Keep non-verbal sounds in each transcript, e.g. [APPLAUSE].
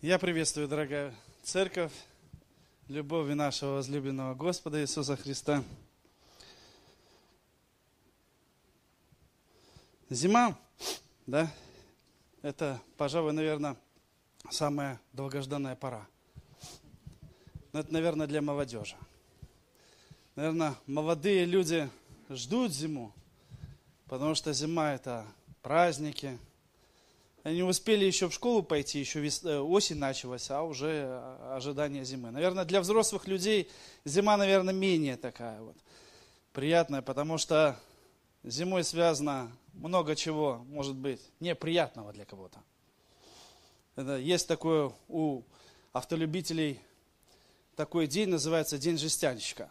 Я приветствую, дорогая церковь, любовью нашего возлюбленного Господа Иисуса Христа. Зима, да, это, пожалуй, наверное, самая долгожданная пора. Но это, наверное, для молодежи. Наверное, молодые люди ждут зиму, потому что зима – это праздники. Не успели еще в школу пойти, еще. Э, осень началась, а уже ожидание зимы. Наверное, для взрослых людей зима, наверное, менее такая вот приятная, потому что зимой связано много чего, может быть, неприятного для кого-то. Есть такое у автолюбителей такой день, называется День жестянщика.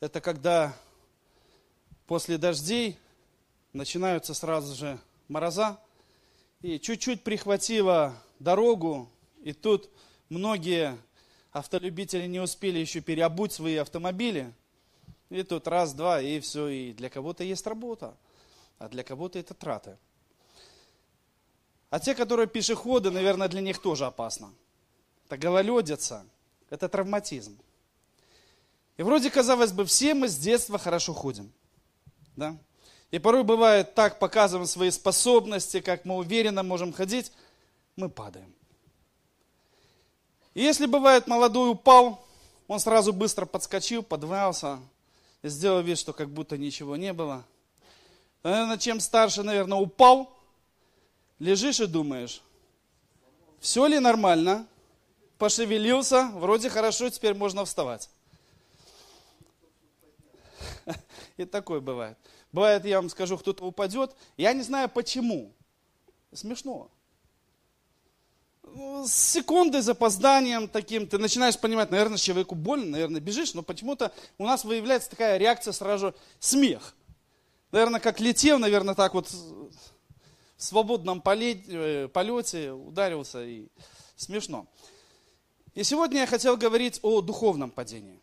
Это когда после дождей начинаются сразу же мороза, и чуть-чуть прихватило дорогу, и тут многие автолюбители не успели еще переобуть свои автомобили, и тут раз, два, и все, и для кого-то есть работа, а для кого-то это траты. А те, которые пешеходы, наверное, для них тоже опасно. Это гололедица, это травматизм. И вроде, казалось бы, все мы с детства хорошо ходим. Да? И порой бывает так, показываем свои способности, как мы уверенно можем ходить, мы падаем. И если бывает молодой упал, он сразу быстро подскочил, подвался, сделал вид, что как будто ничего не было. Наверное, чем старше, наверное, упал, лежишь и думаешь, все ли нормально, пошевелился, вроде хорошо, теперь можно вставать. И такое бывает. Бывает, я вам скажу, кто-то упадет, я не знаю почему. Смешно. Ну, с секундой запозданием таким ты начинаешь понимать, наверное, человеку больно, наверное, бежишь, но почему-то у нас выявляется такая реакция сразу смех. Наверное, как летел, наверное, так вот в свободном э, полете ударился и смешно. И сегодня я хотел говорить о духовном падении.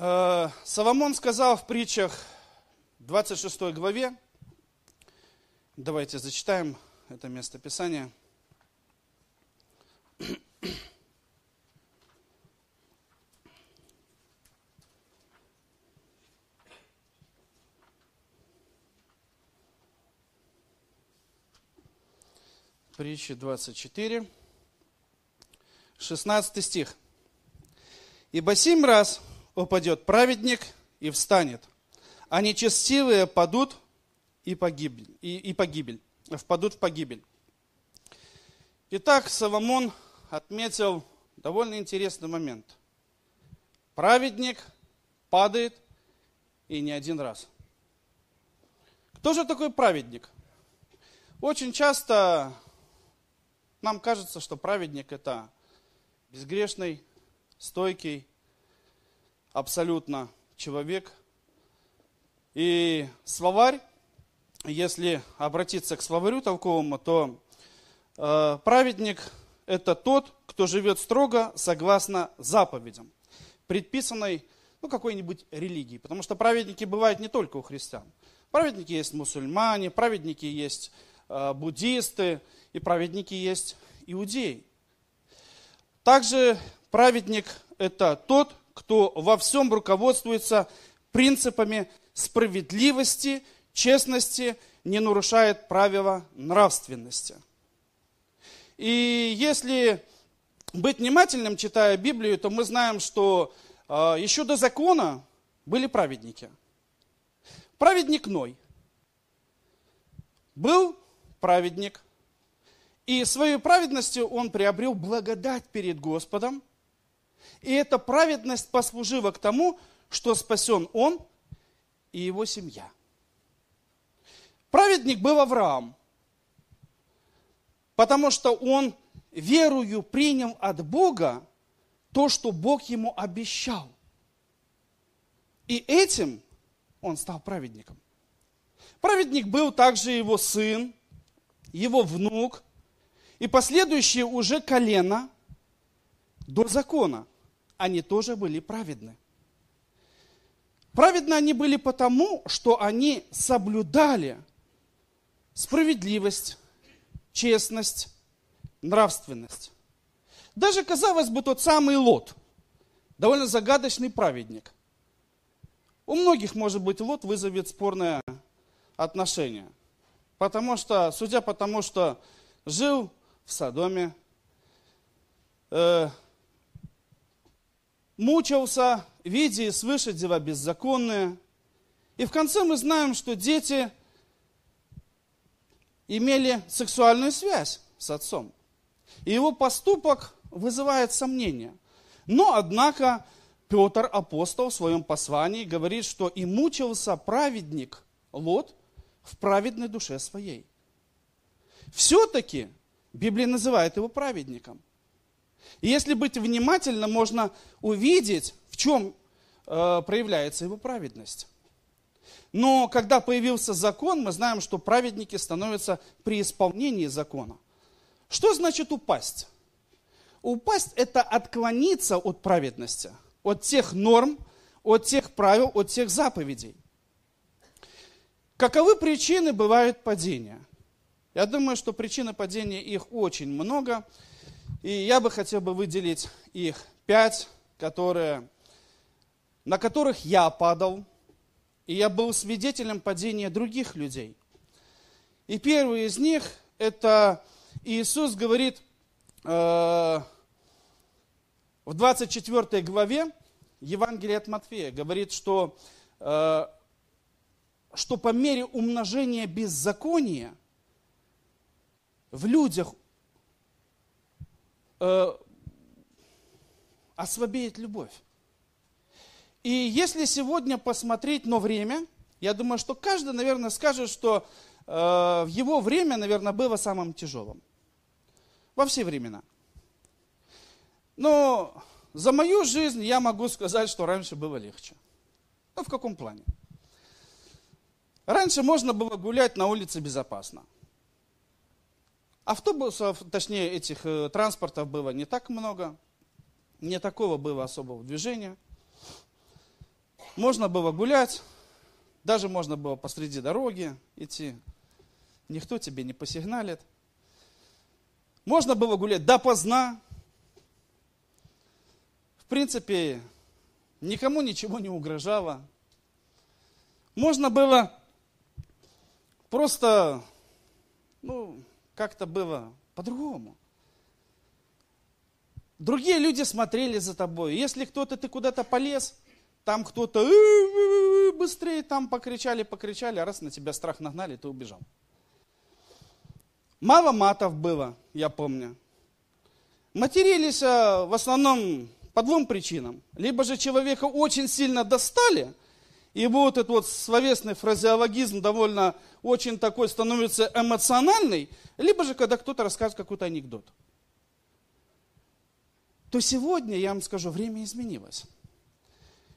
Э, Соломон сказал в притчах 26 главе, давайте зачитаем это место Писания. Притчи 24, 16 стих. «Ибо семь раз упадет праведник и встанет, а нечестивые падут и погибель, и, и погибель, впадут в погибель. Итак, Соломон отметил довольно интересный момент. Праведник падает и не один раз. Кто же такой праведник? Очень часто нам кажется, что праведник это безгрешный, стойкий, абсолютно человек. И словарь, если обратиться к словарю толковому, то э, праведник – это тот, кто живет строго согласно заповедям, предписанной ну, какой-нибудь религии. Потому что праведники бывают не только у христиан. Праведники есть мусульмане, праведники есть э, буддисты, и праведники есть иудеи. Также праведник – это тот, кто во всем руководствуется принципами справедливости, честности, не нарушает правила нравственности. И если быть внимательным, читая Библию, то мы знаем, что э, еще до закона были праведники. Праведник Ной. Был праведник. И своей праведностью он приобрел благодать перед Господом. И эта праведность послужила к тому, что спасен он и его семья. Праведник был Авраам, потому что он верою принял от Бога то, что Бог ему обещал. И этим он стал праведником. Праведник был также его сын, его внук и последующие уже колено до закона – они тоже были праведны. Праведны они были потому, что они соблюдали справедливость, честность, нравственность. Даже, казалось бы, тот самый Лот, довольно загадочный праведник. У многих, может быть, Лот вызовет спорное отношение. Потому что, судя по тому, что жил в Содоме, э, мучился, видя и слыша дела беззаконные. И в конце мы знаем, что дети имели сексуальную связь с отцом. И его поступок вызывает сомнения. Но, однако, Петр, апостол, в своем послании говорит, что и мучился праведник Лот в праведной душе своей. Все-таки Библия называет его праведником. И если быть внимательным, можно увидеть, в чем э, проявляется его праведность. Но когда появился закон, мы знаем, что праведники становятся при исполнении закона. Что значит упасть? Упасть – это отклониться от праведности, от тех норм, от тех правил, от тех заповедей. Каковы причины бывают падения? Я думаю, что причины падения их очень много. И я бы хотел бы выделить их пять, которые, на которых я падал, и я был свидетелем падения других людей. И первый из них, это Иисус говорит э, в 24 главе Евангелия от Матфея, говорит, что, э, что по мере умножения беззакония в людях э, ослабеет любовь. И если сегодня посмотреть на время, я думаю, что каждый, наверное, скажет, что э, в его время, наверное, было самым тяжелым. Во все времена. Но за мою жизнь я могу сказать, что раньше было легче. Ну, в каком плане? Раньше можно было гулять на улице безопасно. Автобусов, точнее этих э, транспортов было не так много, не такого было особого движения. Можно было гулять, даже можно было посреди дороги идти, никто тебе не посигналит. Можно было гулять допоздна. В принципе, никому ничего не угрожало. Можно было просто, ну, как-то было по-другому. Другие люди смотрели за тобой. Если кто-то, ты куда-то полез, там кто-то быстрее там покричали, покричали, а раз на тебя страх нагнали, ты убежал. Мало матов было, я помню. Матерились в основном по двум причинам. Либо же человека очень сильно достали – и вот этот вот словесный фразеологизм довольно очень такой становится эмоциональный, либо же когда кто-то рассказывает какой-то анекдот. То сегодня, я вам скажу, время изменилось.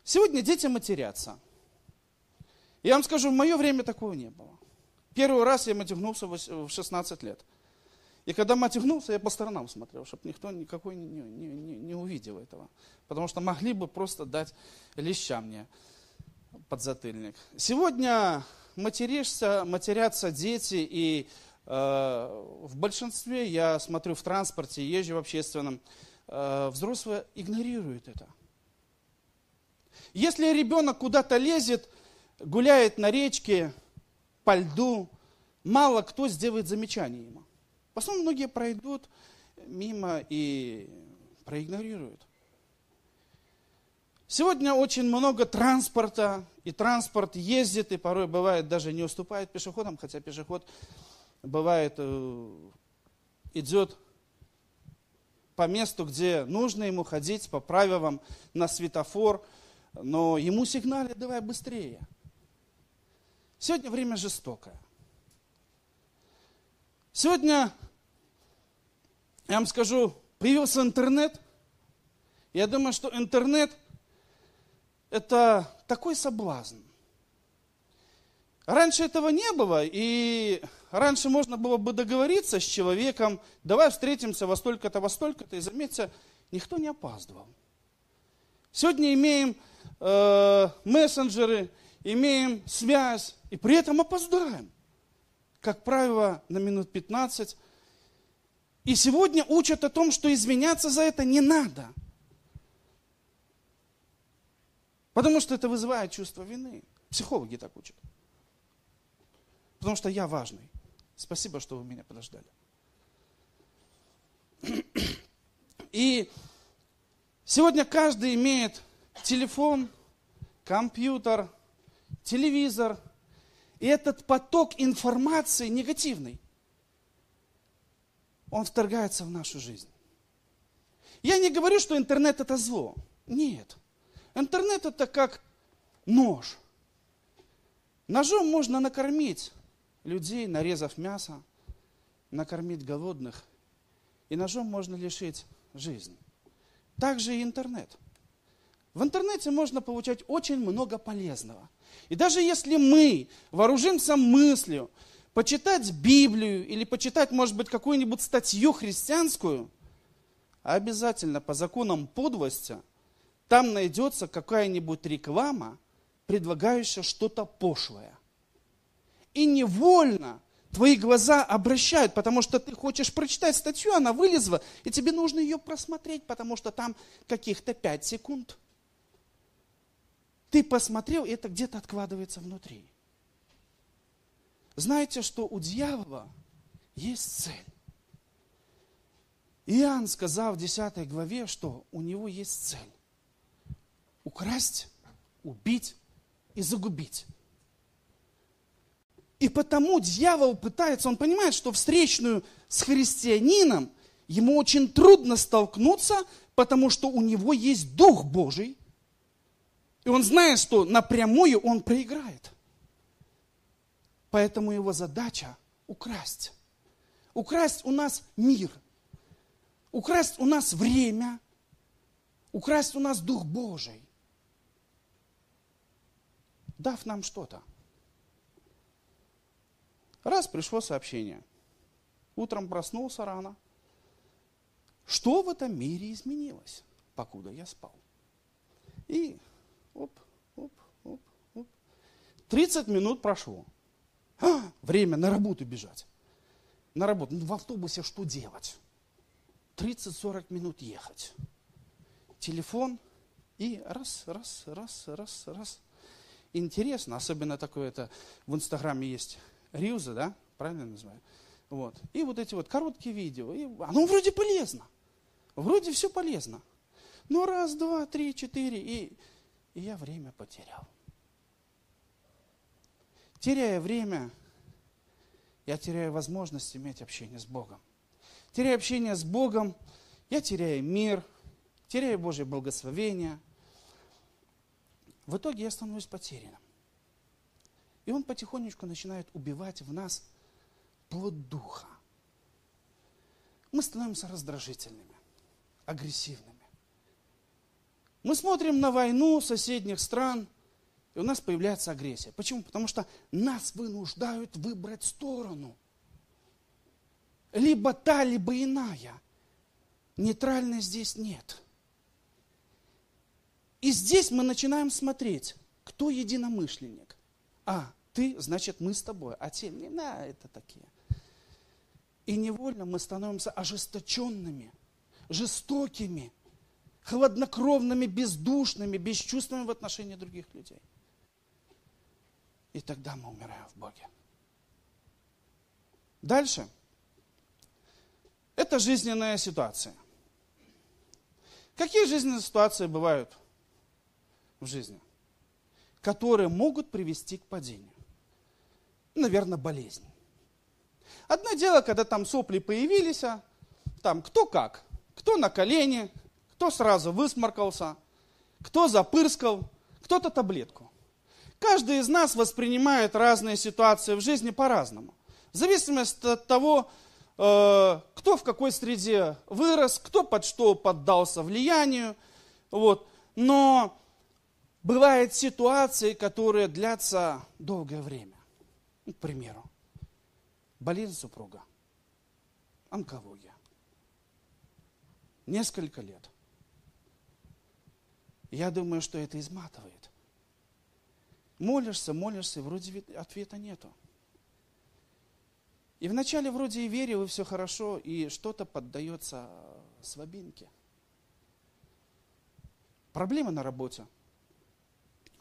Сегодня дети матерятся. Я вам скажу, в мое время такого не было. Первый раз я матюгнулся в 16 лет. И когда матюгнулся, я по сторонам смотрел, чтобы никто никакой не, не, не, не увидел этого. Потому что могли бы просто дать леща мне подзатыльник. Сегодня материшься, матерятся дети, и э, в большинстве, я смотрю в транспорте, езжу в общественном, э, взрослые игнорируют это. Если ребенок куда-то лезет, гуляет на речке, по льду, мало кто сделает замечание ему. В основном многие пройдут мимо и проигнорируют. Сегодня очень много транспорта, и транспорт ездит, и порой бывает даже не уступает пешеходам, хотя пешеход бывает э, идет по месту, где нужно ему ходить по правилам на светофор, но ему сигналят, давай быстрее. Сегодня время жестокое. Сегодня, я вам скажу, появился интернет. Я думаю, что интернет – это такой соблазн. Раньше этого не было, и раньше можно было бы договориться с человеком, давай встретимся во столько-то, во столько-то, и заметьте, никто не опаздывал. Сегодня имеем э, мессенджеры, имеем связь, и при этом опоздаем. Как правило, на минут 15. И сегодня учат о том, что извиняться за это не надо. Потому что это вызывает чувство вины. Психологи так учат. Потому что я важный. Спасибо, что вы меня подождали. [CLEARS THROAT] И сегодня каждый имеет телефон, компьютер, телевизор. И этот поток информации негативный, он вторгается в нашу жизнь. Я не говорю, что интернет это зло. Нет. Интернет это как нож. Ножом можно накормить людей, нарезав мясо, накормить голодных. И ножом можно лишить жизнь. Также и интернет. В интернете можно получать очень много полезного. И даже если мы вооружимся мыслью, почитать Библию или почитать, может быть, какую-нибудь статью христианскую, обязательно по законам подлости там найдется какая-нибудь реклама, предлагающая что-то пошлое. И невольно твои глаза обращают, потому что ты хочешь прочитать статью, она вылезла, и тебе нужно ее просмотреть, потому что там каких-то 5 секунд. Ты посмотрел, и это где-то откладывается внутри. Знаете, что у дьявола есть цель. Иоанн сказал в 10 главе, что у него есть цель. Украсть, убить и загубить. И потому дьявол пытается, он понимает, что встречную с христианином ему очень трудно столкнуться, потому что у него есть Дух Божий. И он знает, что напрямую он проиграет. Поэтому его задача украсть. Украсть у нас мир. Украсть у нас время. Украсть у нас Дух Божий. Дав нам что-то. Раз пришло сообщение. Утром проснулся рано. Что в этом мире изменилось, покуда я спал? И оп, оп, оп, оп. 30 минут прошло. А, время на работу бежать. На работу. Ну, в автобусе что делать? 30-40 минут ехать. Телефон и раз, раз, раз, раз, раз. Интересно, особенно такое это в Инстаграме есть рилзы, да, правильно называю? Вот. И вот эти вот короткие видео. И оно вроде полезно. Вроде все полезно. Ну, раз, два, три, четыре. И, и я время потерял. Теряя время, я теряю возможность иметь общение с Богом. Теряя общение с Богом, я теряю мир, теряю Божье благословение. В итоге я становлюсь потерянным. И он потихонечку начинает убивать в нас плод духа. Мы становимся раздражительными, агрессивными. Мы смотрим на войну соседних стран, и у нас появляется агрессия. Почему? Потому что нас вынуждают выбрать сторону. Либо та, либо иная. Нейтральной здесь нет. И здесь мы начинаем смотреть, кто единомышленник. А, ты, значит, мы с тобой. А те, не, на, это такие. И невольно мы становимся ожесточенными, жестокими, хладнокровными, бездушными, бесчувственными в отношении других людей. И тогда мы умираем в Боге. Дальше. Это жизненная ситуация. Какие жизненные ситуации бывают в жизни? которые могут привести к падению. Наверное, болезнь. Одно дело, когда там сопли появились, а там кто как, кто на колени, кто сразу высморкался, кто запырскал, кто-то таблетку. Каждый из нас воспринимает разные ситуации в жизни по-разному. В зависимости от того, э, кто в какой среде вырос, кто под что поддался влиянию. Вот. Но Бывают ситуации, которые длятся долгое время. Ну, к примеру, болезнь супруга, онкология. Несколько лет. Я думаю, что это изматывает. Молишься, молишься, вроде ответа нету. И вначале вроде и верил, и все хорошо, и что-то поддается слабинке. Проблемы на работе.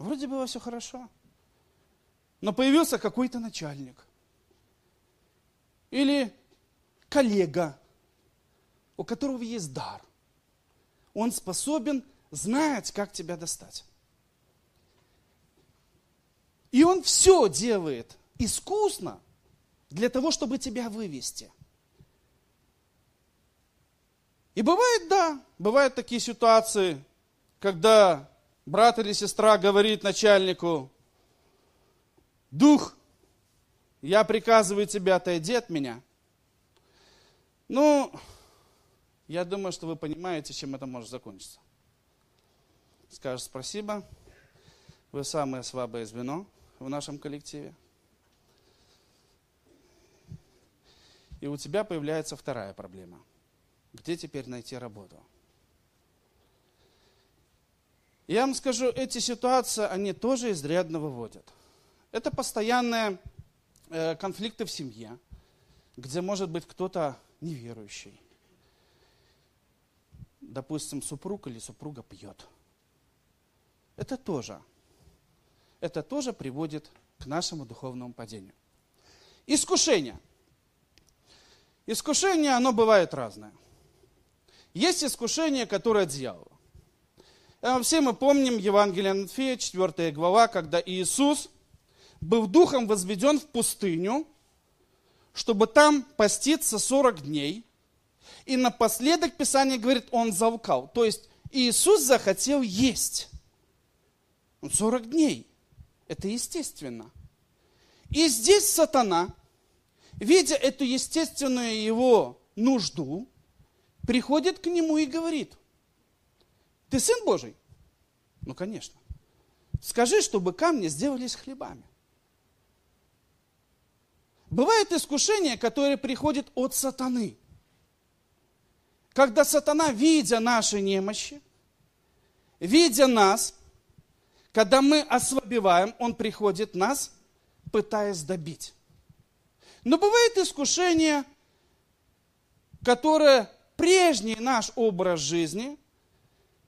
Вроде было все хорошо. Но появился какой-то начальник. Или коллега, у которого есть дар. Он способен знать, как тебя достать. И он все делает искусно для того, чтобы тебя вывести. И бывает, да, бывают такие ситуации, когда брат или сестра говорит начальнику, дух, я приказываю тебе отойди от меня. Ну, я думаю, что вы понимаете, чем это может закончиться. Скажешь спасибо, вы самое слабое звено в нашем коллективе. И у тебя появляется вторая проблема. Где теперь найти работу? Я вам скажу, эти ситуации, они тоже изрядно выводят. Это постоянные э, конфликты в семье, где может быть кто-то неверующий. Допустим, супруг или супруга пьет. Это тоже, это тоже приводит к нашему духовному падению. Искушение. Искушение, оно бывает разное. Есть искушение, которое от дьявола. Э, все мы помним Евангелие от Матфея, 4 глава, когда Иисус был духом возведен в пустыню, чтобы там поститься 40 дней. И напоследок Писание говорит, он завкал. То есть Иисус захотел есть. 40 дней. Это естественно. И здесь сатана, видя эту естественную его нужду, приходит к нему и говорит, ты сын Божий? Ну, конечно. Скажи, чтобы камни сделались хлебами. Бывает искушение, которое приходит от сатаны. Когда сатана, видя наши немощи, видя нас, когда мы ослабеваем, он приходит нас, пытаясь добить. Но бывает искушение, которое прежний наш образ жизни –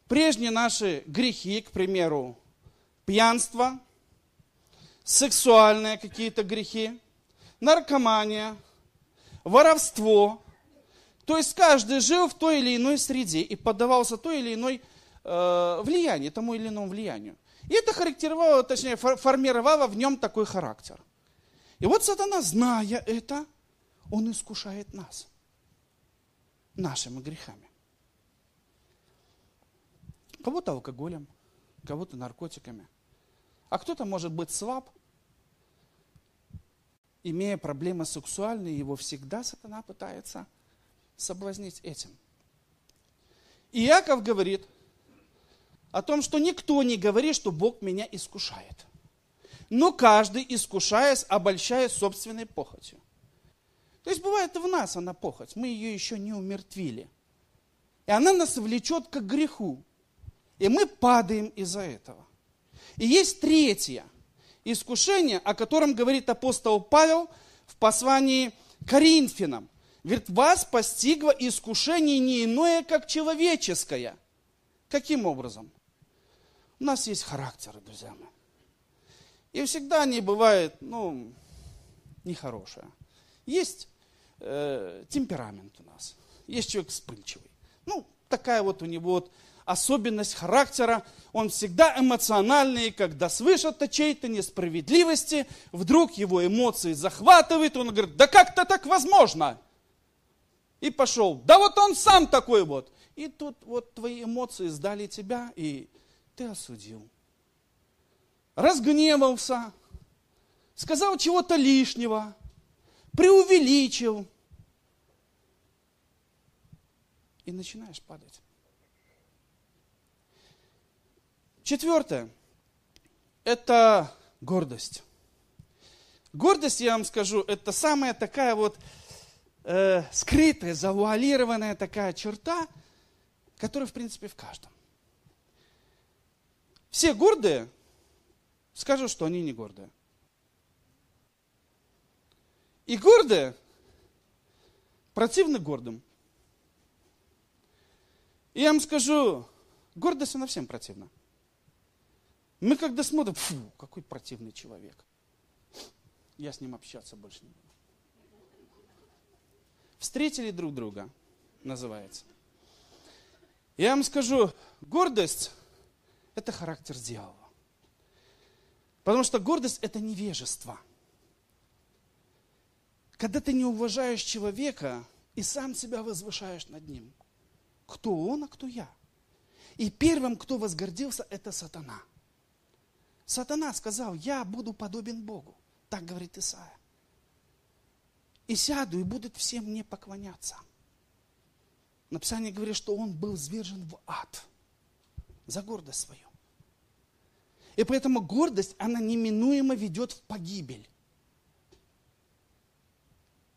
прежние наши грехи, к примеру, пьянство, сексуальные какие-то грехи, наркомания, воровство. То есть каждый жил в той или иной среде и поддавался той или иной э, влиянию, тому или иному влиянию. И это характеризовало, точнее, формировало в нем такой характер. И вот сатана, зная это, он искушает нас нашими грехами. Кого-то алкоголем, кого-то наркотиками. А кто-то может быть слаб, имея проблемы сексуальные, его всегда сатана пытается соблазнить этим. И Иаков говорит о том, что никто не говорит, что Бог меня искушает. Но каждый, искушаясь, обольщаясь собственной похотью. То есть бывает в нас она похоть, мы ее еще не умертвили. И она нас влечет к греху. И мы падаем из-за этого. И есть третье искушение, о котором говорит апостол Павел в послании Коринфянам. Говорит, вас постигло искушение не иное, как человеческое. Каким образом? У нас есть характеры, друзья мои. И всегда они бывают, ну, нехорошие. Есть э, темперамент у нас. Есть человек вспыльчивый. Ну, такая вот у него вот особенность характера, он всегда эмоциональный, когда слышит о чьей-то несправедливости, вдруг его эмоции захватывают, он говорит, да как-то так возможно? И пошел, да вот он сам такой вот. И тут вот твои эмоции сдали тебя, и ты осудил. Разгневался, сказал чего-то лишнего, преувеличил. И начинаешь падать. Четвертое – это гордость. Гордость, я вам скажу, это самая такая вот э, скрытая, завуалированная такая черта, которая, в принципе, в каждом. Все гордые скажут, что они не гордые. И гордые противны гордым. И я вам скажу, гордость она всем противна. Мы когда смотрим, фу, какой противный человек. Я с ним общаться больше не буду. Встретили друг друга, называется. Я вам скажу, гордость – это характер дьявола. Потому что гордость – это невежество. Когда ты не уважаешь человека и сам себя возвышаешь над ним. Кто он, а кто я? И первым, кто возгордился, это сатана. Сатана сказал, я буду подобен Богу. Так говорит Исаия. И сяду, и будут все мне поклоняться. Написание говорит, что он был свержен в ад за гордость свою. И поэтому гордость, она неминуемо ведет в погибель.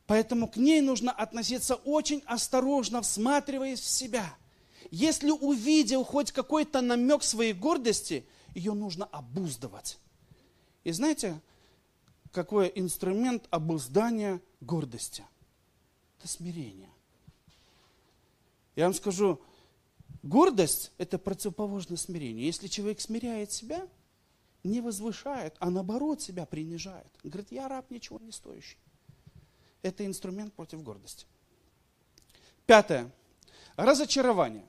Поэтому к ней нужно относиться очень осторожно, всматриваясь в себя. Если увидел хоть какой-то намек своей гордости, ее нужно обуздывать. И знаете, какой инструмент обуздания гордости? Это смирение. Я вам скажу, гордость – это противоположное смирение. Если человек смиряет себя, не возвышает, а наоборот себя принижает. Говорит, я раб ничего не стоящий. Это инструмент против гордости. Пятое. Разочарование.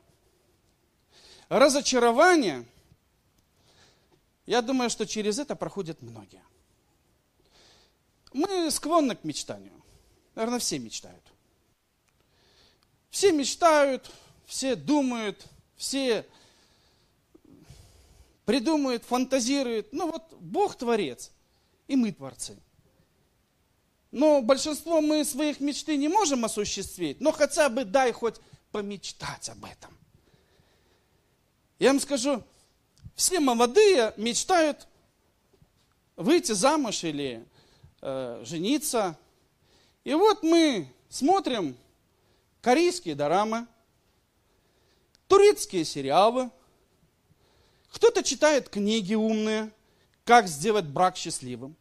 Разочарование, я думаю, что через это проходят многие. Мы склонны к мечтанию. Наверное, все мечтают. Все мечтают, все думают, все придумывают, фантазируют. Ну вот Бог творец, и мы творцы. Но большинство мы своих мечты не можем осуществить, но хотя бы дай хоть помечтать об этом. Я вам скажу, все молодые мечтают выйти замуж или э, жениться. И вот мы смотрим корейские дорамы, турецкие сериалы, кто-то читает книги умные, как сделать брак счастливым.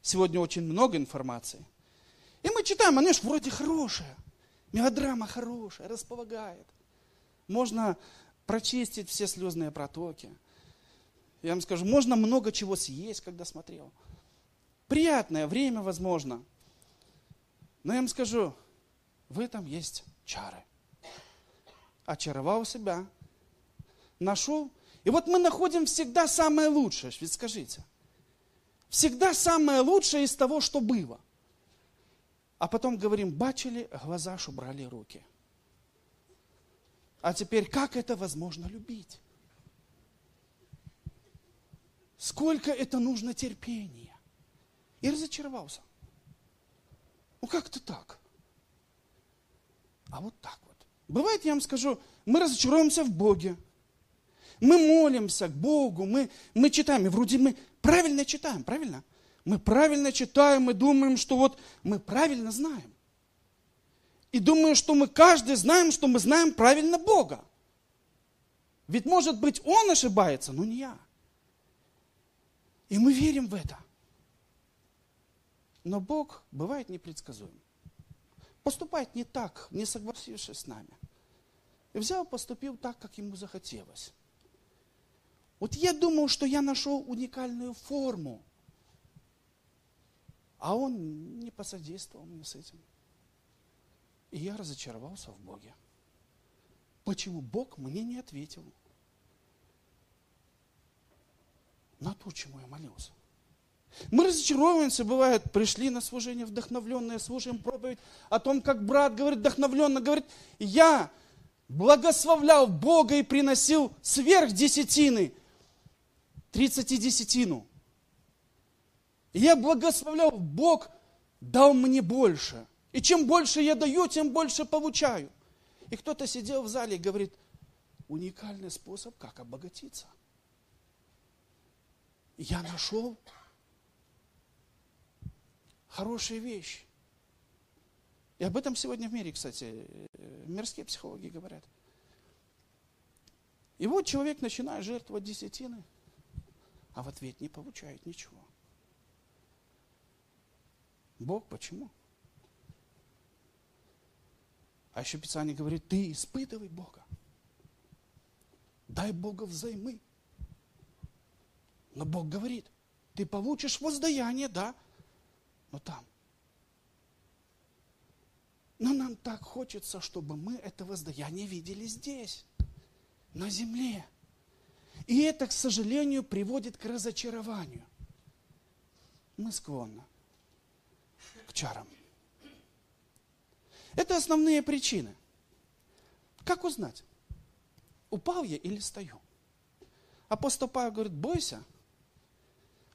Сегодня очень много информации. И мы читаем, она же вроде хорошая, мелодрама хорошая, располагает. Можно прочистить все слезные протоки. Я вам скажу, можно много чего съесть, когда смотрел. Приятное время, возможно. Но я вам скажу, в этом есть чары. Очаровал себя, нашел. И вот мы находим всегда самое лучшее, ведь скажите. Всегда самое лучшее из того, что было. А потом говорим, бачили, глаза шубрали руки. А теперь, как это возможно любить? Сколько это нужно терпения. И разочаровался. Ну как-то так. А вот так вот. Бывает, я вам скажу, мы разочаруемся в Боге. Мы молимся к Богу, мы, мы читаем, и вроде мы правильно читаем, правильно? Мы правильно читаем, мы думаем, что вот мы правильно знаем. И думаю, что мы каждый знаем, что мы знаем правильно Бога. Ведь может быть Он ошибается, но не я. И мы верим в это. Но Бог бывает непредсказуем поступает не так, не согласившись с нами. И взял, поступил так, как ему захотелось. Вот я думал, что я нашел уникальную форму, а он не посодействовал мне с этим. И я разочаровался в Боге. Почему Бог мне не ответил на то, чему я молился? Мы разочаровываемся, бывает, пришли на служение вдохновленное, слушаем проповедь о том, как брат говорит вдохновленно, говорит, я благословлял Бога и приносил сверх десятины, тридцати десятину. И я благословлял, Бог дал мне больше. И чем больше я даю, тем больше получаю. И кто-то сидел в зале и говорит, уникальный способ, как обогатиться. Я нашел хорошая вещь. И об этом сегодня в мире, кстати, мирские психологи говорят. И вот человек начинает жертвовать десятины, а в ответ не получает ничего. Бог почему? А еще Писание говорит, ты испытывай Бога. Дай Бога взаймы. Но Бог говорит, ты получишь воздаяние, да, но там. Но нам так хочется, чтобы мы это воздаяние видели здесь, на земле. И это, к сожалению, приводит к разочарованию. Мы склонны к чарам. Это основные причины. Как узнать, упал я или стою? Апостол Павел говорит, бойся,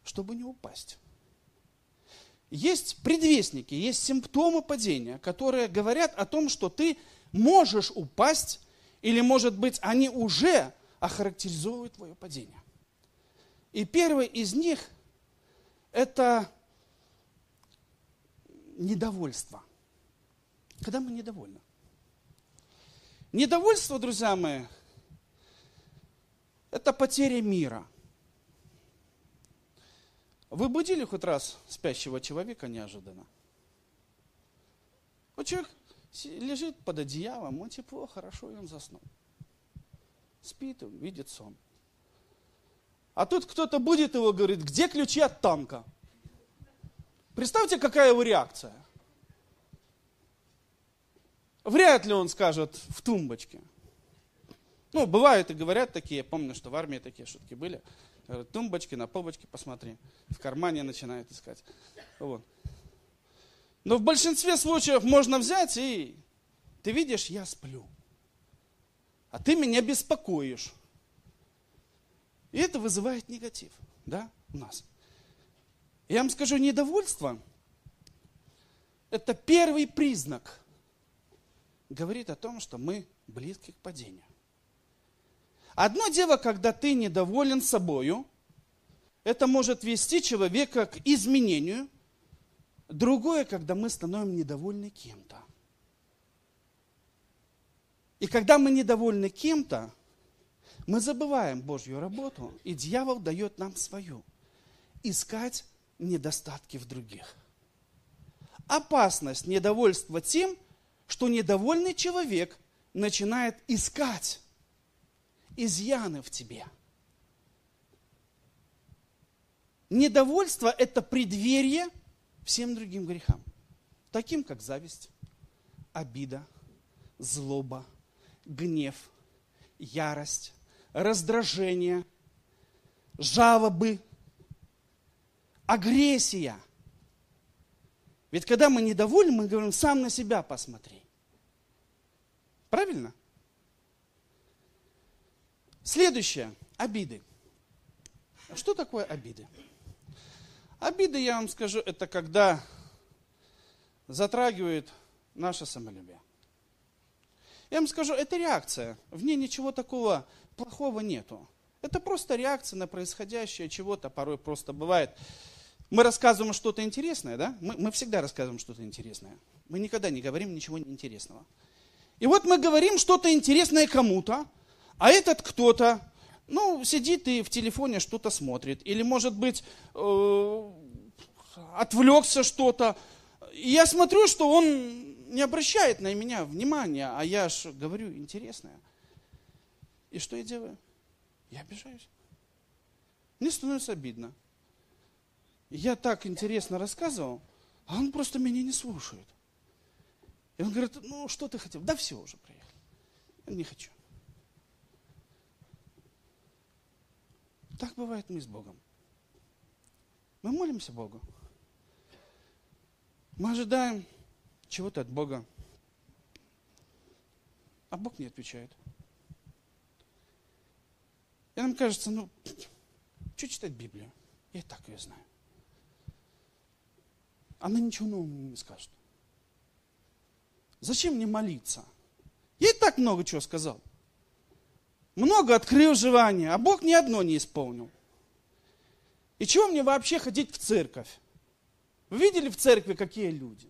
чтобы не упасть. Есть предвестники, есть симптомы падения, которые говорят о том, что ты можешь упасть, или, может быть, они уже охарактеризовывают твое падение. И первый из них – это недовольство. Когда мы недовольны. Недовольство, друзья мои, это потеря мира. Вы будили хоть раз спящего человека неожиданно? Вот человек лежит под одеялом, ему тепло, хорошо, и он заснул. Спит, видит сон. А тут кто-то будет его говорит, где ключи от танка? Представьте, какая его реакция. Вряд ли он скажет в тумбочке. Ну, бывают и говорят такие, я помню, что в армии такие шутки были. Говорят, тумбочки, на полбочке посмотри. В кармане начинает искать. Вот. Но в большинстве случаев можно взять и, ты видишь, я сплю. А ты меня беспокоишь. И это вызывает негатив, да, у нас. Я вам скажу, недовольство – это первый признак говорит о том, что мы близки к падению. Одно дело, когда ты недоволен собою, это может вести человека к изменению. Другое, когда мы становимся недовольны кем-то. И когда мы недовольны кем-то, мы забываем Божью работу, и дьявол дает нам свою. Искать недостатки в других. Опасность недовольства тем – что недовольный человек начинает искать изъяны в тебе. Недовольство – это преддверие всем другим грехам, таким как зависть, обида, злоба, гнев, ярость, раздражение, жалобы, агрессия – ведь когда мы недовольны, мы говорим, сам на себя посмотри. Правильно? Следующее. Обиды. Что такое обиды? Обиды, я вам скажу, это когда затрагивает наше самолюбие. Я вам скажу, это реакция. В ней ничего такого плохого нету. Это просто реакция на происходящее чего-то, порой просто бывает. Мы рассказываем что-то интересное, да? Мы, мы всегда рассказываем что-то интересное. Мы никогда не говорим ничего неинтересного. И вот мы говорим что-то интересное кому-то, а этот кто-то, ну, сидит и в телефоне что-то смотрит. Или, может быть, э, отвлекся что-то. И я смотрю, что он не обращает на меня внимания, а я же говорю интересное. И что я делаю? Я обижаюсь. Мне становится обидно. Я так интересно рассказывал, а он просто меня не слушает. И он говорит, ну что ты хотел? Да все уже приехали. Не хочу. Так бывает мы с Богом. Мы молимся Богу. Мы ожидаем чего-то от Бога. А Бог не отвечает. И нам кажется, ну, что читать Библию? Я и так ее знаю она ничего нового не скажет. Зачем мне молиться? И так много чего сказал. Много открыл желания, а Бог ни одно не исполнил. И чего мне вообще ходить в церковь? Вы видели в церкви, какие люди?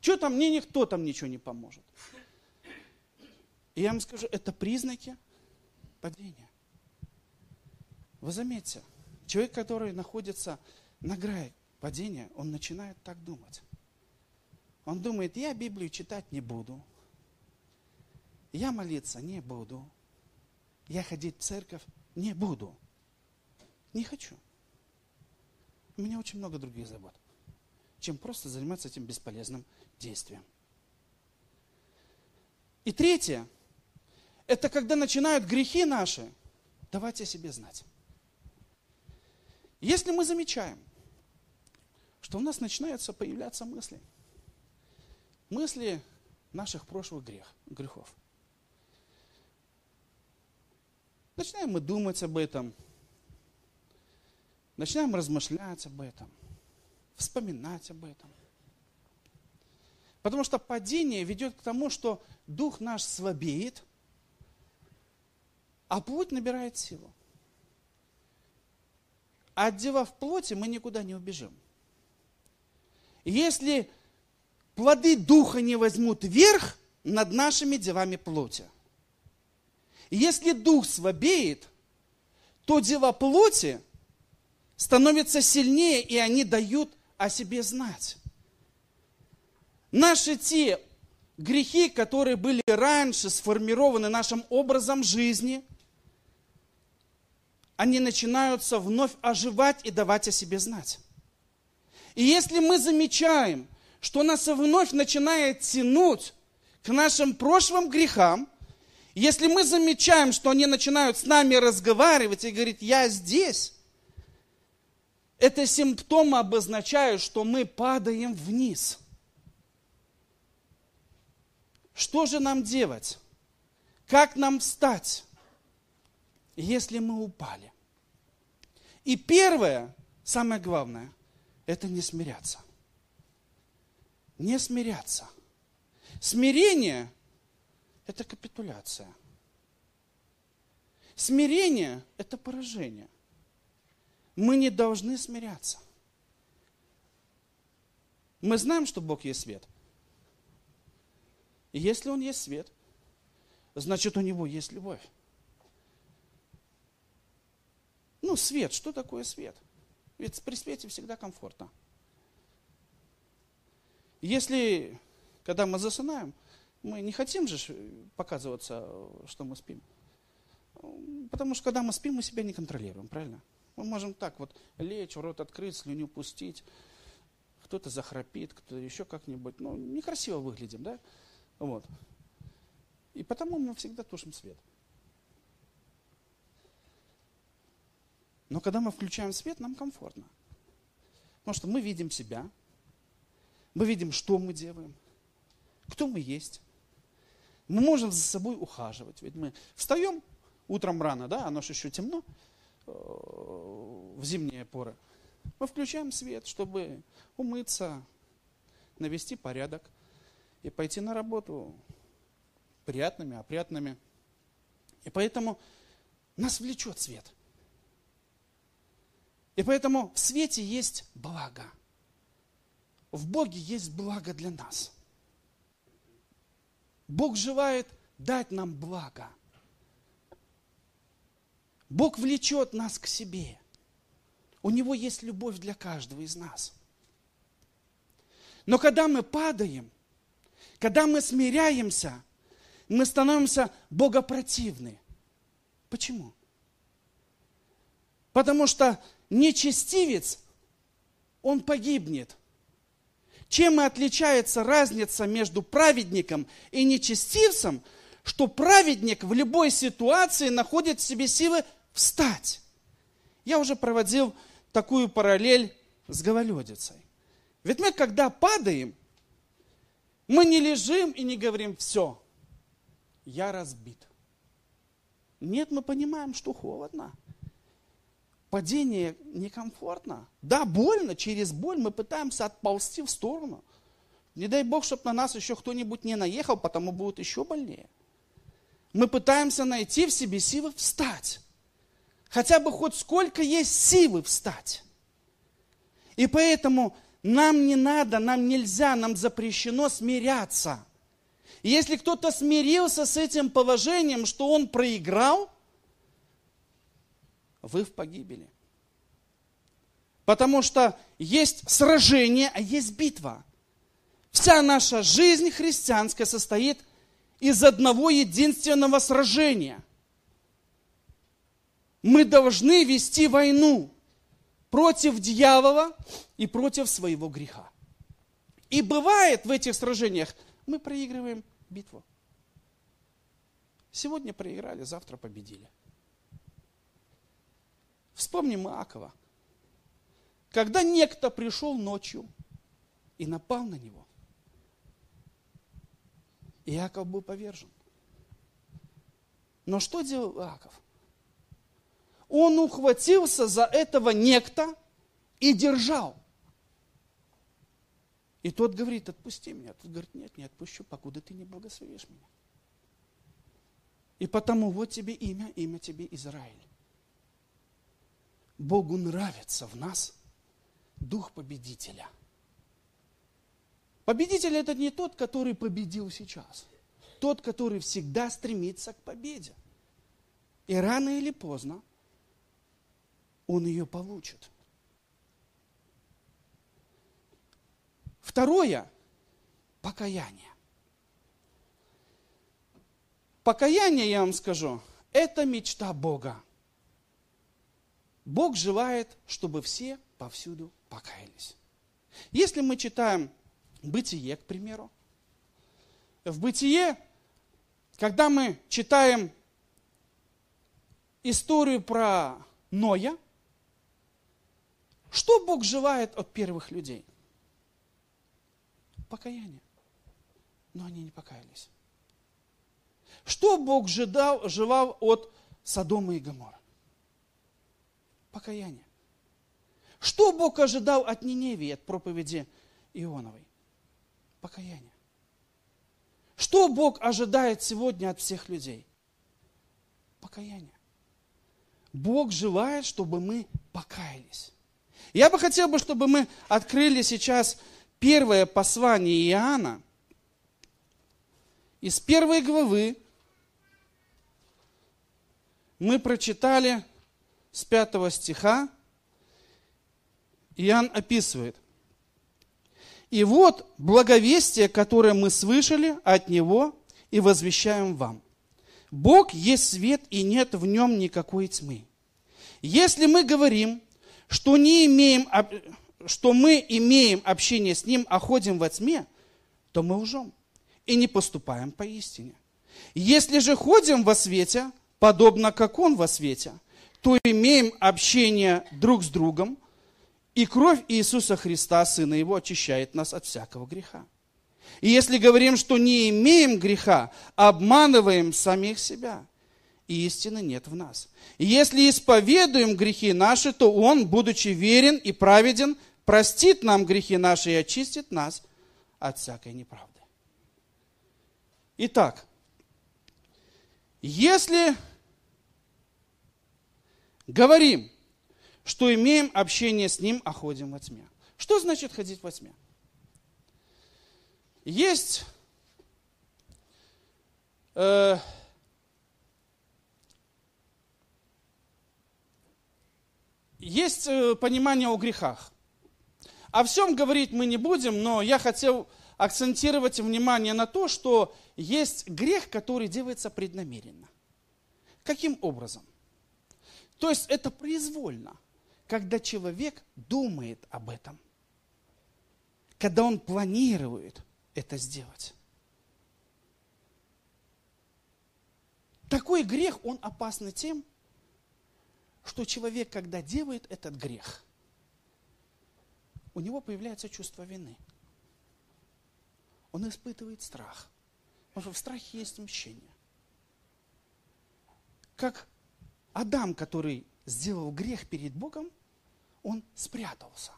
Что там, мне никто там ничего не поможет. И я вам скажу, это признаки падения. Вы заметьте, человек, который находится на грани, падения, он начинает так думать. Он думает, я Библию читать не буду, Я молиться не буду. Я ходить в церковь не буду. Не хочу. У меня очень много других забот, чем просто заниматься этим бесполезным действием. И третье, это когда начинают грехи наши давать о себе знать. Если мы замечаем, что у нас начинаются появляться мысли, мысли наших прошлых грех, грехов. Начинаем мы думать об этом, начинаем размышлять об этом, вспоминать об этом. Потому что падение ведет к тому, что дух наш слабеет, а плоть набирает силу. А от в плоти мы никуда не убежим. Если плоды духа не возьмут верх над нашими делами плоти, если дух слабеет, то дела плоти становятся сильнее, и они дают о себе знать. Наши те грехи, которые были раньше сформированы нашим образом жизни, они начинаются вновь оживать и давать о себе знать. И если мы замечаем, что нас вновь начинает тянуть к нашим прошлым грехам, если мы замечаем, что они начинают с нами разговаривать и говорить, я здесь, это симптомы обозначают, что мы падаем вниз. Что же нам делать? Как нам встать, если мы упали? И первое, самое главное, это не смиряться. Не смиряться. Смирение – это капитуляция. Смирение – это поражение. Мы не должны смиряться. Мы знаем, что Бог есть свет – и если он есть свет, значит у него есть любовь. Ну, свет, что такое свет? Ведь при свете всегда комфортно. Если, когда мы засынаем, мы не хотим же показываться, что мы спим. Потому что когда мы спим, мы себя не контролируем, правильно? Мы можем так вот лечь, рот открыть, слюню пустить, кто-то захрапит, кто-то еще как-нибудь. Ну, некрасиво выглядим, да? Вот. И потому мы всегда тушим свет. Но когда мы включаем свет, нам комфортно. Потому что мы видим себя, мы видим, что мы делаем, кто мы есть. Мы можем за собой ухаживать. Ведь мы встаем утром рано, да, оно же еще темно э, в зимние поры. Мы включаем свет, чтобы умыться, навести порядок и пойти на работу приятными, опрятными. И поэтому нас влечет свет. И поэтому в свете есть благо. В Боге есть благо для нас. Бог желает дать нам благо. Бог влечет нас к себе. У Него есть любовь для каждого из нас. Но когда мы падаем, когда мы смиряемся, мы становимся богопротивны. Почему? Потому что нечестивец, он погибнет. Чем и отличается разница между праведником и нечестивцем, что праведник в любой ситуации находит в себе силы встать. Я уже проводил такую параллель с гололедицей. Ведь мы, когда падаем, мы не лежим и не говорим, все, я разбит. Нет, мы понимаем, что холодно. Падение некомфортно. Да, больно, через боль мы пытаемся отползти в сторону. Не дай Бог, чтобы на нас еще кто-нибудь не наехал, потому будет еще больнее. Мы пытаемся найти в себе силы встать. Хотя бы хоть сколько есть силы встать. И поэтому нам не надо, нам нельзя, нам запрещено смиряться. И если кто-то смирился с этим положением, что он проиграл, вы в погибели. Потому что есть сражение, а есть битва. Вся наша жизнь христианская состоит из одного единственного сражения. Мы должны вести войну против дьявола и против своего греха. И бывает в этих сражениях, мы проигрываем битву. Сегодня проиграли, завтра победили. Вспомним Иакова. Когда некто пришел ночью и напал на него, Иаков был повержен. Но что делал Иаков? Он ухватился за этого некто и держал. И тот говорит, отпусти меня. Тот говорит, нет, не отпущу, покуда ты не благословишь меня. И потому вот тебе имя, имя тебе Израиль. Богу нравится в нас дух победителя. Победитель это не тот, который победил сейчас. Тот, который всегда стремится к победе. И рано или поздно он ее получит. Второе – покаяние. Покаяние, я вам скажу, это мечта Бога. Бог желает, чтобы все повсюду покаялись. Если мы читаем Бытие, к примеру, в Бытие, когда мы читаем историю про Ноя, что Бог желает от первых людей? Покаяние. Но они не покаялись. Что Бог ждал, желал от Содома и Гомора? Покаяние. Что Бог ожидал от Ниневии, от проповеди Ионовой? Покаяние. Что Бог ожидает сегодня от всех людей? Покаяние. Бог желает, чтобы мы покаялись. Я бы хотел, бы, чтобы мы открыли сейчас первое послание Иоанна из первой главы. Мы прочитали с пятого стиха. Иоанн описывает. И вот благовестие, которое мы слышали от Него и возвещаем вам. Бог есть свет, и нет в нем никакой тьмы. Если мы говорим, что, не имеем, что мы имеем общение с Ним, а ходим во тьме, то мы лжем и не поступаем по истине. Если же ходим во свете, подобно как Он во свете, то имеем общение друг с другом, и кровь Иисуса Христа, Сына Его, очищает нас от всякого греха. И если говорим, что не имеем греха, обманываем самих себя – и истины нет в нас. И если исповедуем грехи наши, то Он, будучи верен и праведен, простит нам грехи наши и очистит нас от всякой неправды. Итак, если говорим, что имеем общение с Ним, а ходим во тьме. Что значит ходить во тьме? Есть э, есть э, понимание о грехах. О всем говорить мы не будем, но я хотел акцентировать внимание на то, что есть грех, который делается преднамеренно. Каким образом? То есть это произвольно, когда человек думает об этом, когда он планирует это сделать. Такой грех, он опасный тем, что человек, когда делает этот грех, у него появляется чувство вины. Он испытывает страх. Потому что в страхе есть мщение. Как Адам, который сделал грех перед Богом, он спрятался.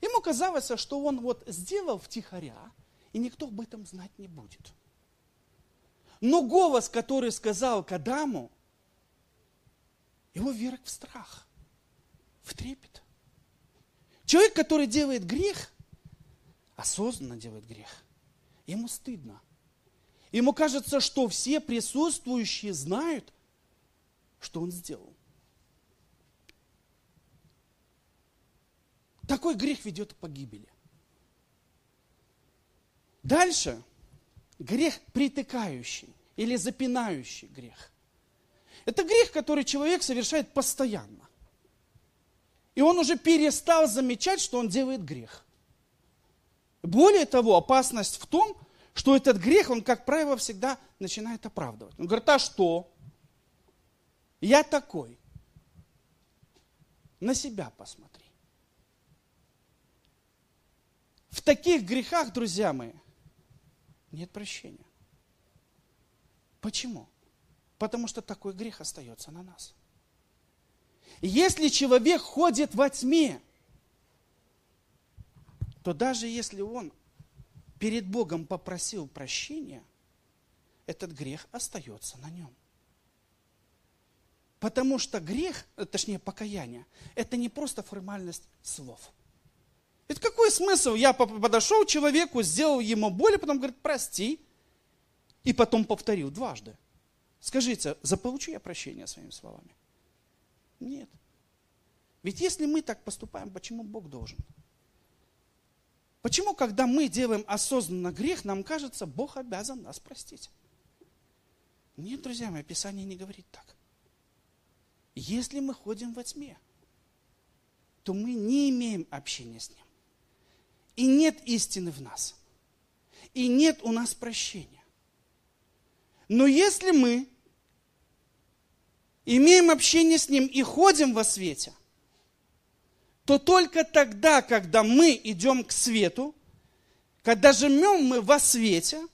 Ему казалось, что он вот сделал втихаря, и никто об этом знать не будет. Но голос, который сказал к Адаму, его вверх в страх, в трепет. Человек, который делает грех, осознанно делает грех, ему стыдно. Ему кажется, что все присутствующие знают, что он сделал. Такой грех ведет к погибели. Дальше грех притыкающий или запинающий грех. Это грех, который человек совершает постоянно. И он уже перестал замечать, что он делает грех. Более того, опасность в том, что этот грех, он, как правило, всегда начинает оправдывать. Он говорит, а что? Я такой. На себя посмотри. В таких грехах, друзья мои, нет прощения. Почему? Потому что такой грех остается на нас. Если человек ходит во тьме, то даже если он перед Богом попросил прощения, этот грех остается на нем. Потому что грех, э, точнее покаяние, это не просто формальность слов. Ведь какой смысл? Я подошел к человеку, сделал ему боль, а потом говорит, прости, и потом повторил дважды. Скажите, заполучу я прощение своими словами? Нет. Ведь если мы так поступаем, почему Бог должен? Почему, когда мы делаем осознанно грех, нам кажется, Бог обязан нас простить? Нет, друзья мои, Писание не говорит так. Если мы ходим во тьме, то мы не имеем общения с Ним. И нет истины в нас. И нет у нас прощения. Но если мы имеем общение с Ним и ходим во свете, то только тогда, когда мы идем к свету, когда живем мы во свете,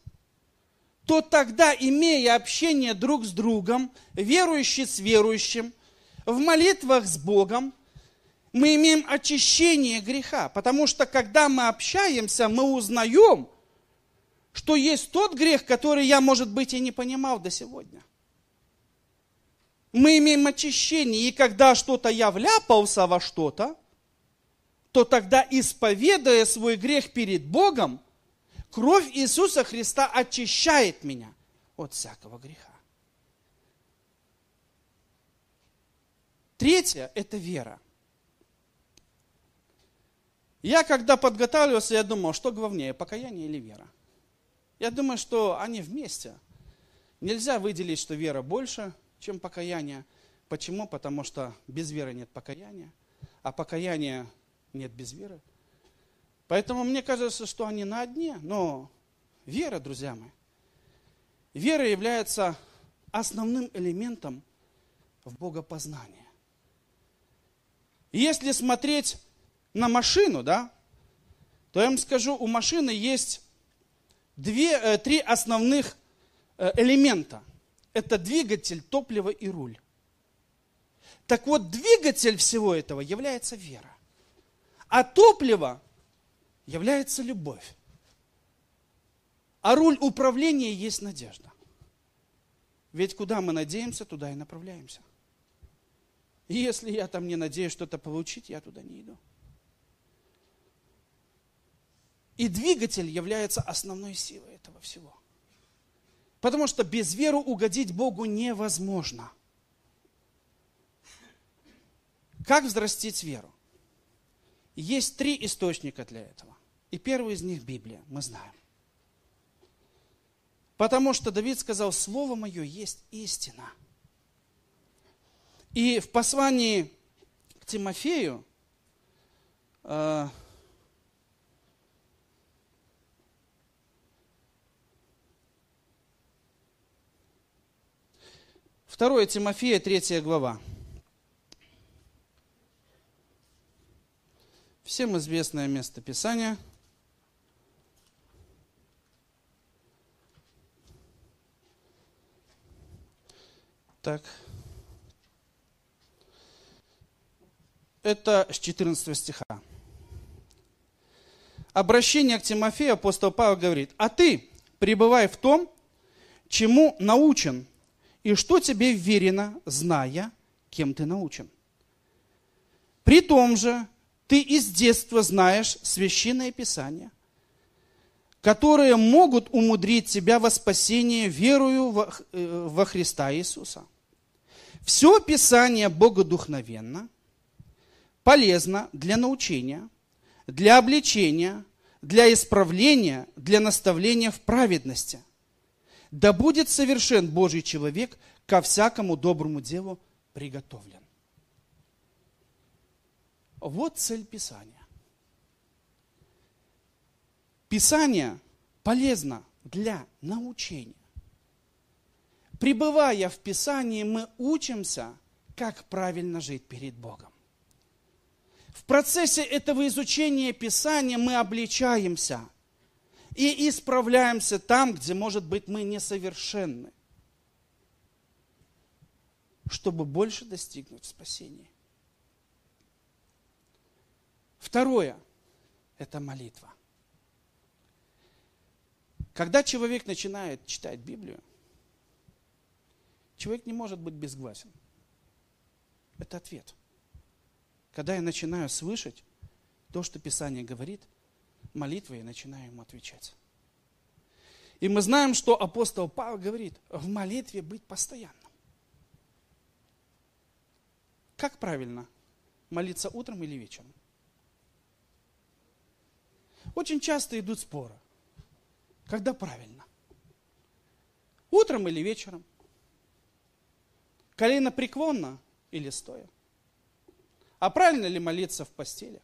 то тогда, имея общение друг с другом, верующий с верующим, в молитвах с Богом, мы имеем очищение греха. Потому что, когда мы общаемся, мы узнаем, что есть тот грех, который я, может быть, и не понимал до сегодня – мы имеем очищение. И когда что-то я вляпался во что-то, то тогда, исповедуя свой грех перед Богом, кровь Иисуса Христа очищает меня от всякого греха. Третье – это вера. Я, когда подготавливался, я думал, что главнее, покаяние или вера? Я думаю, что они вместе. Нельзя выделить, что вера больше – чем покаяние. Почему? Потому что без веры нет покаяния, а покаяния нет без веры. Поэтому мне кажется, что они на дне, но вера, друзья мои, вера является основным элементом в богопознании. Если смотреть на машину, да, то я вам скажу, у машины есть две, э, три основных э, элемента – это двигатель, топливо и руль. Так вот, двигатель всего этого является вера. А топливо является любовь. А руль управления есть надежда. Ведь куда мы надеемся, туда и направляемся. И если я там не надеюсь что-то получить, я туда не иду. И двигатель является основной силой этого всего. Потому что без веры угодить Богу невозможно. Как взрастить веру? Есть три источника для этого. И первый из них Библия, мы знаем. Потому что Давид сказал, Слово мое есть истина. И в послании к Тимофею, э, 2 Тимофея, 3 глава. Всем известное место Писания. Так. Это с 14 стиха. Обращение к Тимофею апостол Павел говорит, а ты пребывай в том, чему научен, и что тебе верено, зная, кем ты научен. При том же ты из детства знаешь священное писание, которые могут умудрить тебя во спасение верою во, э, во Христа Иисуса. Все Писание богодухновенно, полезно для научения, для обличения, для исправления, для наставления в праведности – да будет совершен Божий человек, ко всякому доброму делу приготовлен. Вот цель Писания. Писание полезно для научения. Пребывая в Писании, мы учимся, как правильно жить перед Богом. В процессе этого изучения Писания мы обличаемся и исправляемся там, где, может быть, мы несовершенны, чтобы больше достигнуть спасения. Второе – это молитва. Когда человек начинает читать Библию, человек не может быть безгласен. Это ответ. Когда я начинаю слышать то, что Писание говорит, молитвой я начинаю ему отвечать. И мы знаем, что апостол Павел говорит, в молитве быть постоянным. Как правильно? Молиться утром или вечером? Очень часто идут споры. Когда правильно? Утром или вечером? Колено преклонно или стоя? А правильно ли молиться в постели?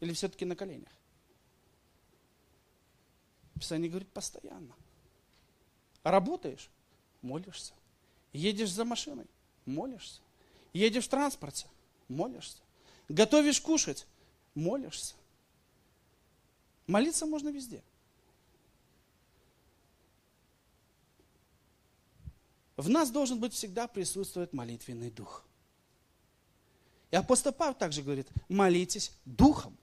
Или все-таки на коленях? Писание говорит постоянно. Работаешь? Молишься. Едешь за машиной? Молишься. Едешь в транспорте? Молишься. Готовишь кушать? Молишься. Молиться можно везде. В нас должен быть всегда присутствовать молитвенный дух. И апостол Павел также говорит, молитесь духом.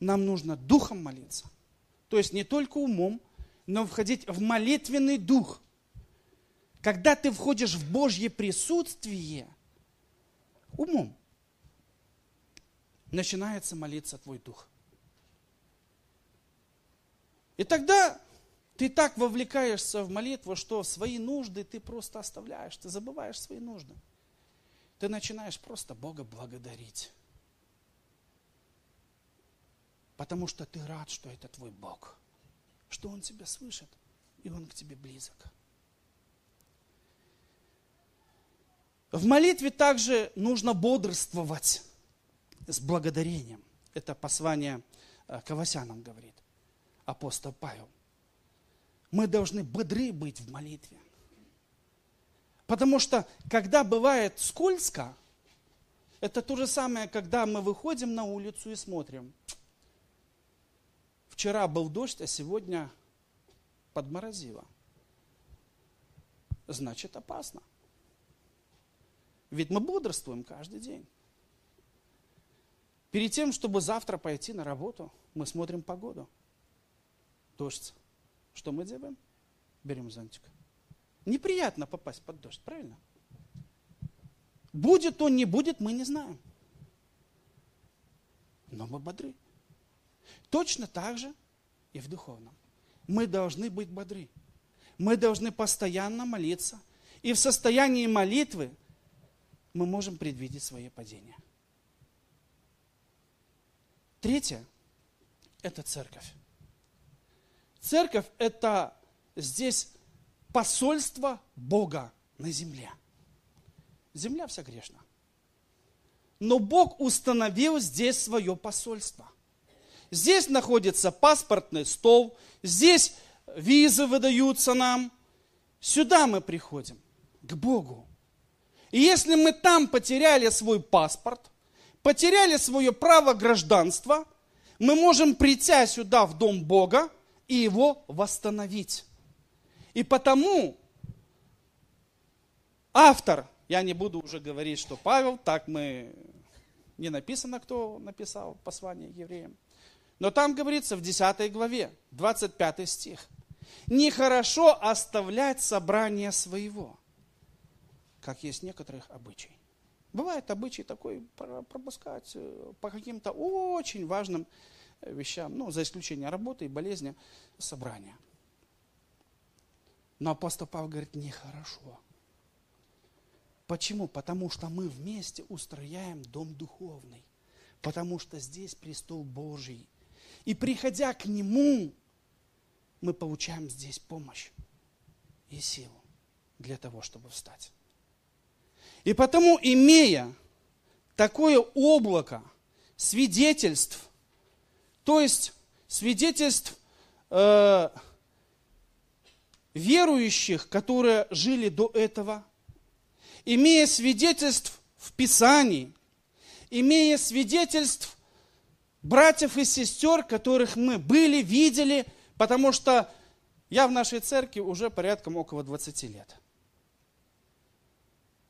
Нам нужно духом молиться. То есть не только умом, но входить в молитвенный дух. Когда ты входишь в Божье присутствие, умом, начинается молиться твой дух. И тогда ты так вовлекаешься в молитву, что свои нужды ты просто оставляешь, ты забываешь свои нужды. Ты начинаешь просто Бога благодарить. Потому что ты рад, что это твой Бог, что Он тебя слышит, и Он к тебе близок. В молитве также нужно бодрствовать с благодарением. Это послание э, к Авасянам говорит апостол Павел мы должны бодры быть в молитве. Потому что, когда бывает скользко, это то же самое, когда мы выходим на улицу и смотрим. Вчера был дождь, а сегодня подморозило. Значит, опасно. Ведь мы бодрствуем каждый день. Перед тем, чтобы завтра пойти на работу, мы смотрим погоду. Дождь. Что мы делаем? Берем зонтик. Неприятно попасть под дождь, правильно? Будет он, не будет, мы не знаем. Но мы бодры. Точно так же и в духовном. Мы должны быть бодры. Мы должны постоянно молиться. И в состоянии молитвы мы можем предвидеть свое падение. Третье – это церковь. Церковь – это здесь посольство Бога на земле. Земля вся грешна. Но Бог установил здесь свое посольство. Здесь находится паспортный стол, здесь визы выдаются нам. Сюда мы приходим, к Богу. И если мы там потеряли свой паспорт, потеряли свое право гражданства, мы можем прийти сюда, в дом Бога, и его восстановить. И потому автор, я не буду уже говорить, что Павел, так мы, не написано, кто написал послание евреям, но там говорится в 10 главе, 25 стих. Нехорошо оставлять собрание своего, как есть некоторых обычай. Бывает обычай такой пропускать э, по каким-то очень важным вещам, ну, за исключением работы и болезни, собрания. Но апостол Павел говорит, нехорошо. Почему? Потому что мы вместе устрояем дом духовный. Потому что здесь престол Божий. И приходя к Нему, мы получаем здесь помощь и силу для того, чтобы встать. И потому, имея такое облако свидетельств, то есть свидетельств э, верующих, которые жили до этого, имея свидетельств в Писании, имея свидетельств братьев и сестер, которых мы были, видели, потому что я в нашей церкви уже порядком около 20 лет.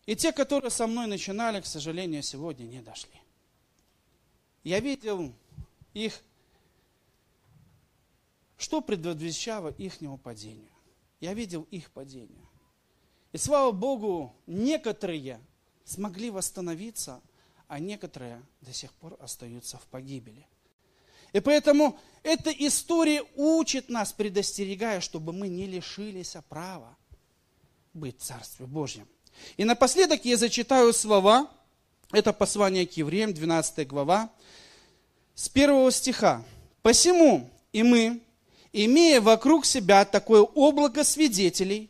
И те, которые со мной начинали, к сожалению, сегодня не дошли. Я видел их, что предвещало ихнему падению. Я видел их падение. И слава Богу, некоторые смогли восстановиться, а некоторые до сих пор остаются в погибели. И поэтому эта история учит нас, предостерегая, чтобы мы не лишились права быть в Царстве Божьем. И напоследок я зачитаю слова, это послание к евреям, 12 глава, с первого стиха. «Посему и мы, имея вокруг себя такое облако свидетелей,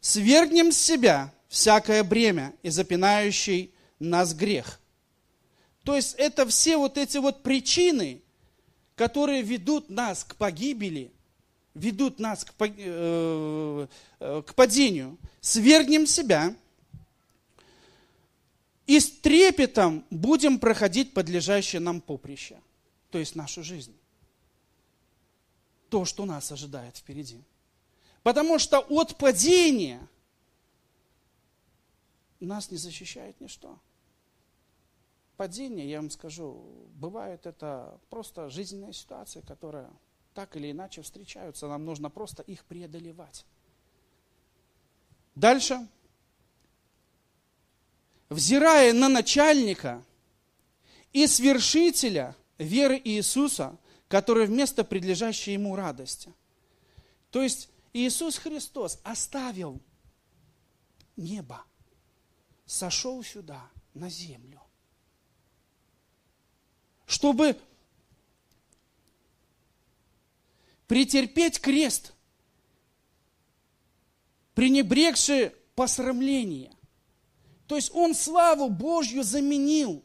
свергнем с себя всякое бремя и запинающий нас грех». То есть это все вот эти вот причины, которые ведут нас к погибели, ведут нас к, э, э, к падению, свергнем себя и с трепетом будем проходить подлежащее нам поприще, то есть нашу жизнь. То, что нас ожидает впереди. Потому что от падения нас не защищает ничто падение, я вам скажу, бывает это просто жизненная ситуация, которая так или иначе встречаются, нам нужно просто их преодолевать. Дальше. Взирая на начальника и свершителя веры Иисуса, который вместо предлежащей ему радости. То есть Иисус Христос оставил небо, сошел сюда, на землю чтобы претерпеть крест, пренебрегши посрамление. То есть он славу Божью заменил.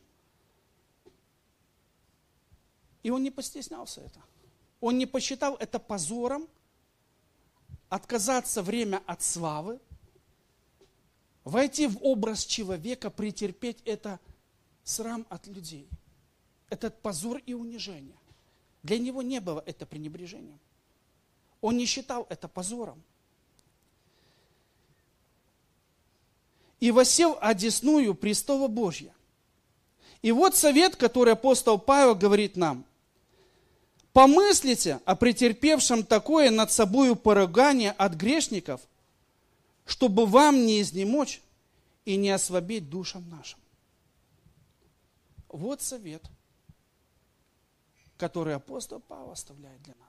И он не постеснялся это. Он не посчитал это позором, отказаться время от славы, войти в образ человека, претерпеть это срам от людей – этот позор и унижение. Для него не было это пренебрежением. Он не считал это позором. И восел одесную престола Божья. И вот совет, который апостол Павел говорит нам. Помыслите о претерпевшем такое над собою поругание от грешников, чтобы вам не изнемочь и не ослабеть душам нашим. Вот совет – который апостол Павел оставляет для нас.